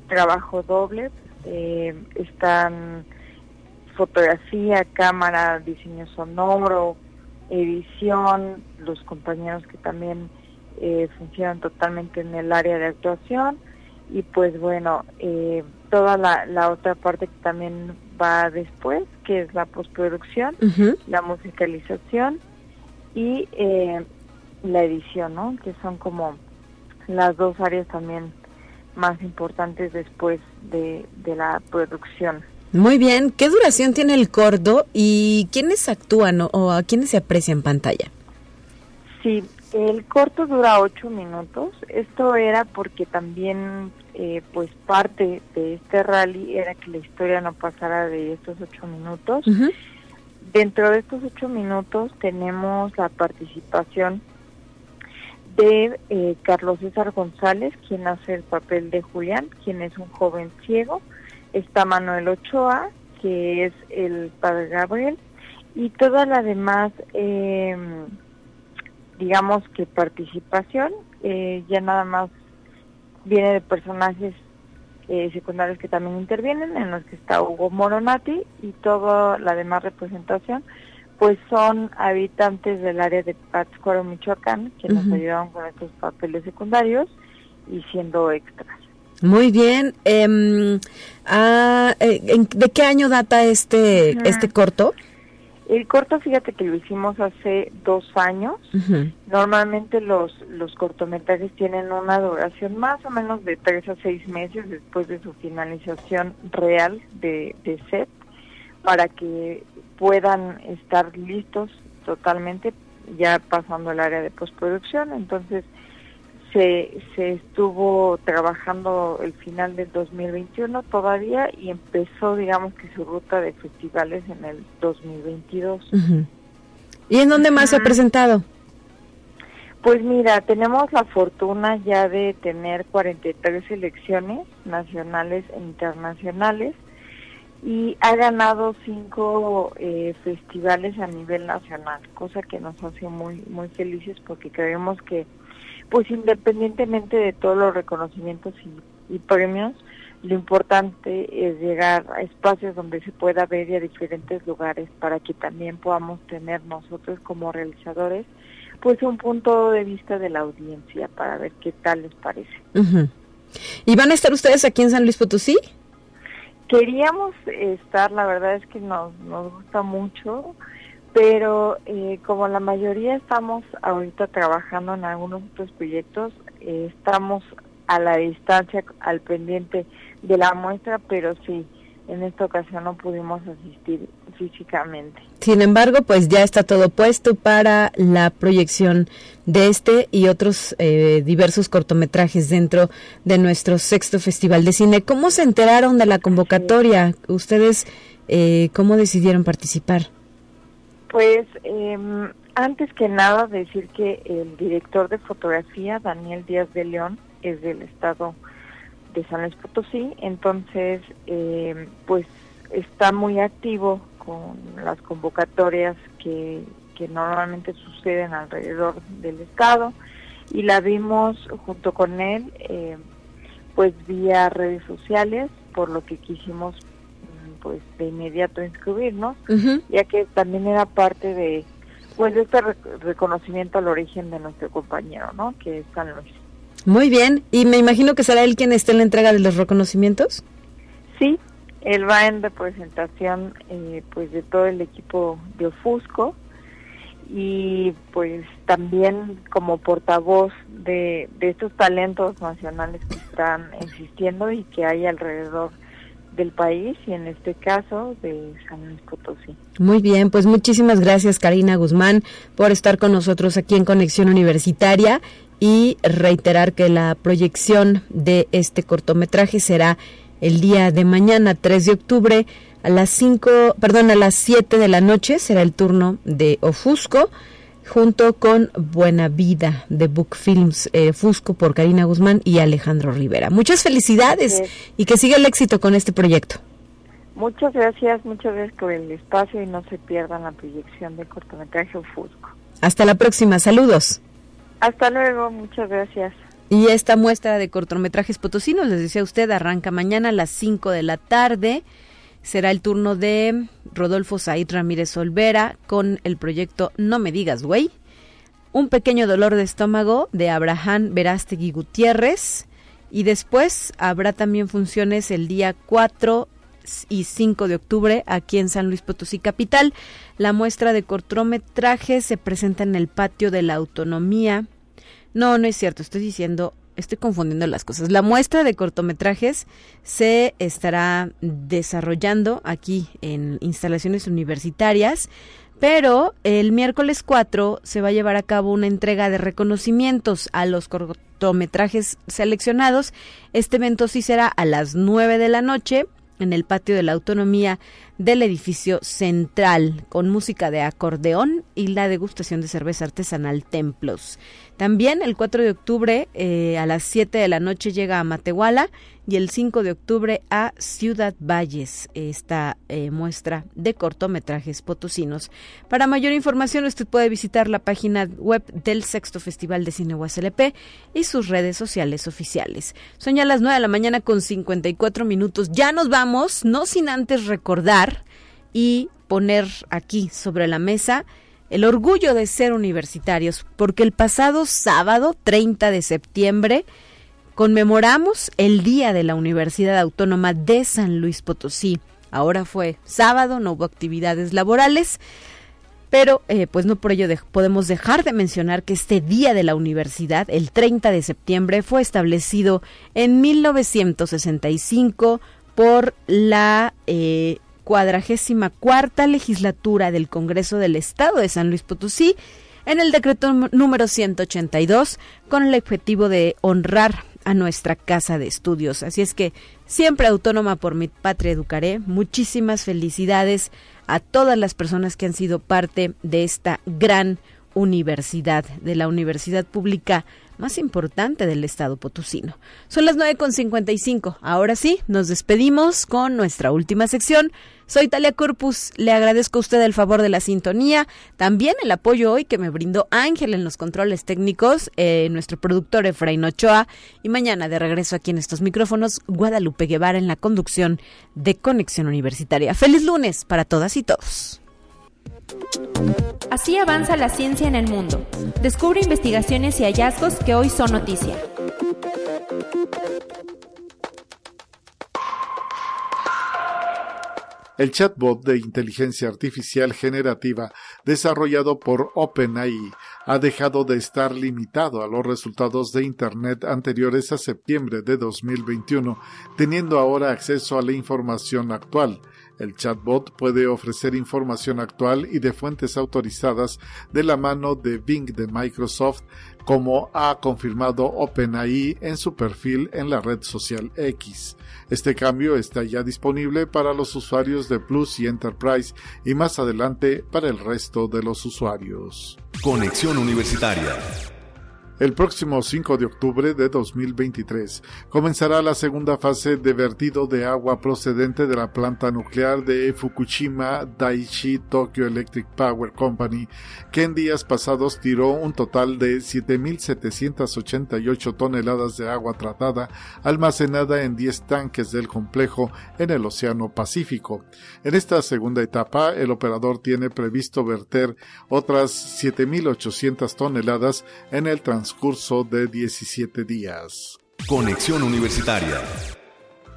trabajo doble. Eh, están fotografía, cámara, diseño sonoro, edición, los compañeros que también eh, funcionan totalmente en el área de actuación y pues bueno, eh, toda la, la otra parte que también va después, que es la postproducción, la musicalización y eh, la edición, ¿no? Que son como las dos áreas también más importantes después de, de la producción. Muy bien, ¿qué duración tiene el corto y quiénes actúan o, a quiénes se aprecia en pantalla? Sí, el corto dura ocho minutos. Esto era porque también, eh, pues parte de este rally era que la historia no pasara de estos ocho minutos. Dentro de estos ocho minutos tenemos la participación de eh, Carlos César González, quien hace el papel de Julián, quien es un joven ciego. Está Manuel Ochoa, que es el padre Gabriel, y toda la demás, eh, digamos que participación, eh, ya nada más viene de personajes eh, secundarios que también intervienen, en los que está Hugo Moronati y toda la demás representación pues son habitantes del área de Pátzcuaro, Michoacán, que nos ayudaron con estos papeles secundarios y siendo extras. Muy bien. Em, ah, eh, ¿De qué año data este, este corto? El corto, fíjate que lo hicimos hace dos años. Normalmente los, los cortometrajes tienen una duración más o menos de tres a seis meses después de su finalización real de, de set para que puedan estar listos totalmente ya pasando el área de postproducción. Entonces se, se estuvo trabajando el final del 2021 todavía y empezó, digamos que su ruta de festivales en el 2022. ¿Y en dónde más se ha presentado? Pues mira, tenemos la fortuna ya de tener 43 selecciones nacionales e internacionales y ha ganado cinco eh, festivales a nivel nacional, cosa que nos hace muy muy felices porque creemos que, pues independientemente de todos los reconocimientos y, premios, lo importante es llegar a espacios donde se pueda ver y a diferentes lugares para que también podamos tener nosotros como realizadores pues un punto de vista de la audiencia para ver qué tal les parece. ¿Y van a estar ustedes aquí en San Luis Potosí? Queríamos estar, la verdad es que nos, nos gusta mucho, pero eh, como la mayoría estamos ahorita trabajando en algunos otros proyectos, eh, estamos a la distancia, al pendiente de la muestra, pero sí, en esta ocasión no pudimos asistir físicamente. Sin embargo, pues ya está todo puesto para la proyección de este y otros eh, diversos cortometrajes dentro de nuestro sexto Festival de Cine. ¿Cómo se enteraron de la convocatoria? ¿Ustedes eh, cómo decidieron participar? Pues em, antes que nada decir que el director de fotografía, Daniel Díaz de León, es del estado de San Luis Potosí, entonces eh, pues está muy activo con las convocatorias que, que normalmente suceden alrededor del estado y la vimos junto con él eh, pues vía redes sociales por lo que quisimos mm, pues de inmediato inscribirnos ya que también era parte de pues de este reconocimiento al origen de nuestro compañero no que es San Luis muy bien, y me imagino que será él quien esté en la entrega de los reconocimientos. Sí, él va en representación eh, pues de todo el equipo de Ofusco y pues también como portavoz de, de estos talentos nacionales que están existiendo y que hay alrededor del país y en este caso de San Luis. Muy bien, pues muchísimas gracias Karina Guzmán por estar con nosotros aquí en Conexión Universitaria y reiterar que la proyección de este cortometraje será el día de mañana, 3 de octubre, a las 5, perdón, a las 7 de la noche será el turno de Ofusco junto con Buena Vida de Book Films eh, Fusco por Karina Guzmán y Alejandro Rivera. Muchas felicidades y que siga el éxito con este proyecto. Muchas gracias, muchas gracias por el espacio y no se pierdan la proyección de cortometraje Ofusco. Hasta la próxima, saludos. Hasta luego, muchas gracias. Y esta muestra de cortometrajes potosinos, les decía usted, arranca mañana a las 5 de la tarde. Será el turno de Rodolfo Said Ramírez Olvera con el proyecto No me digas, güey. Un pequeño dolor de estómago de Abraham Verástegui Gutiérrez y después habrá también funciones el día 4 y 5 de octubre aquí en San Luis Potosí Capital. La muestra de cortometrajes se presenta en el patio de la autonomía. No, no es cierto, estoy diciendo, estoy confundiendo las cosas. La muestra de cortometrajes se estará desarrollando aquí en instalaciones universitarias. Pero el miércoles 4 se va a llevar a cabo una entrega de reconocimientos a los cortometrajes seleccionados. Este evento sí será a las 9 de la noche en el patio de la autonomía del edificio central, con música de acordeón y la degustación de cerveza artesanal Templos. También el 4 de octubre eh, a las 7 de la noche llega a Matehuala y el 5 de octubre a Ciudad Valles, esta eh, muestra de cortometrajes potosinos. Para mayor información usted puede visitar la página web del Sexto Festival de Cine USLP y sus redes sociales oficiales. Son ya las 9 de la mañana con 54 minutos. Ya nos vamos, no sin antes recordar y poner aquí sobre la mesa el orgullo de ser universitarios, porque el pasado sábado 30 de septiembre conmemoramos el Día de la Universidad Autónoma de San Luis Potosí. Ahora fue sábado, no hubo actividades laborales, pero eh, pues no por ello podemos dejar de mencionar que este Día de la Universidad, el 30 de septiembre, fue establecido en 1965 por la eh, cuadragésima cuarta legislatura del Congreso del Estado de San Luis Potosí en el decreto número 182 con el objetivo de honrar a nuestra casa de estudios. Así es que siempre autónoma por mi patria educaré. Muchísimas felicidades a todas las personas que han sido parte de esta gran universidad, de la universidad pública más importante del estado potosino. Son las 9.55. Ahora sí, nos despedimos con nuestra última sección. Soy Talia Corpus, le agradezco a usted el favor de la sintonía, también el apoyo hoy que me brindó Ángel en los controles técnicos, eh, nuestro productor Efraín Ochoa, y mañana de regreso aquí en estos micrófonos, Guadalupe Guevara en la conducción de Conexión Universitaria. Feliz lunes para todas y todos. Así avanza la ciencia en el mundo. Descubre investigaciones y hallazgos que hoy son noticia. El chatbot de inteligencia artificial generativa desarrollado por OpenAI ha dejado de estar limitado a los resultados de Internet anteriores a septiembre de 2021, teniendo ahora acceso a la información actual. El chatbot puede ofrecer información actual y de fuentes autorizadas de la mano de Bing de Microsoft, como ha confirmado OpenAI en su perfil en la red social X. Este cambio está ya disponible para los usuarios de Plus y Enterprise y más adelante para el resto de los usuarios. Conexión Universitaria el próximo 5 de octubre de 2023 comenzará la segunda fase de vertido de agua procedente de la planta nuclear de Fukushima Daiichi Tokyo Electric Power Company, que en días pasados tiró un total de 7.788 toneladas de agua tratada almacenada en 10 tanques del complejo en el Océano Pacífico. En esta segunda etapa, el operador tiene previsto verter otras 7.800 toneladas en el transporte transcurso de 17 días. Conexión Universitaria.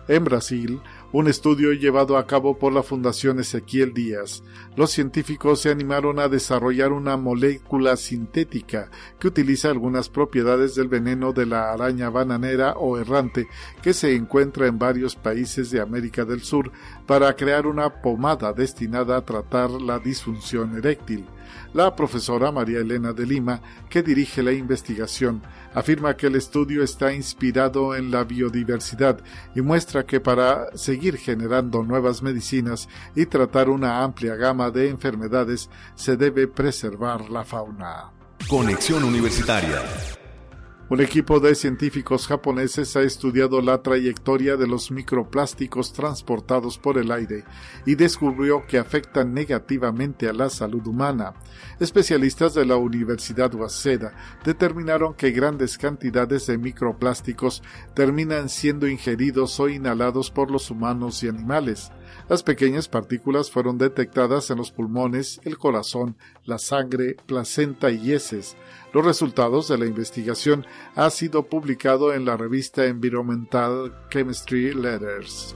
En Brasil, un estudio llevado a cabo por la Fundación Ezequiel Díaz, los científicos se animaron a desarrollar una molécula sintética que utiliza algunas propiedades del veneno de la araña bananera o errante que se encuentra en varios países de América del Sur para crear una pomada destinada a tratar la disfunción eréctil. La profesora María Elena de Lima, que dirige la investigación, afirma que el estudio está inspirado en la biodiversidad y muestra que para seguir generando nuevas medicinas y tratar una amplia gama de enfermedades se debe preservar la fauna. Conexión Universitaria un equipo de científicos japoneses ha estudiado la trayectoria de los microplásticos transportados por el aire y descubrió que afectan negativamente a la salud humana. Especialistas de la Universidad Waseda determinaron que grandes cantidades de microplásticos terminan siendo ingeridos o inhalados por los humanos y animales. Las pequeñas partículas fueron detectadas en los pulmones, el corazón, la sangre, placenta y heces. Los resultados de la investigación han sido publicado en la revista Environmental Chemistry Letters.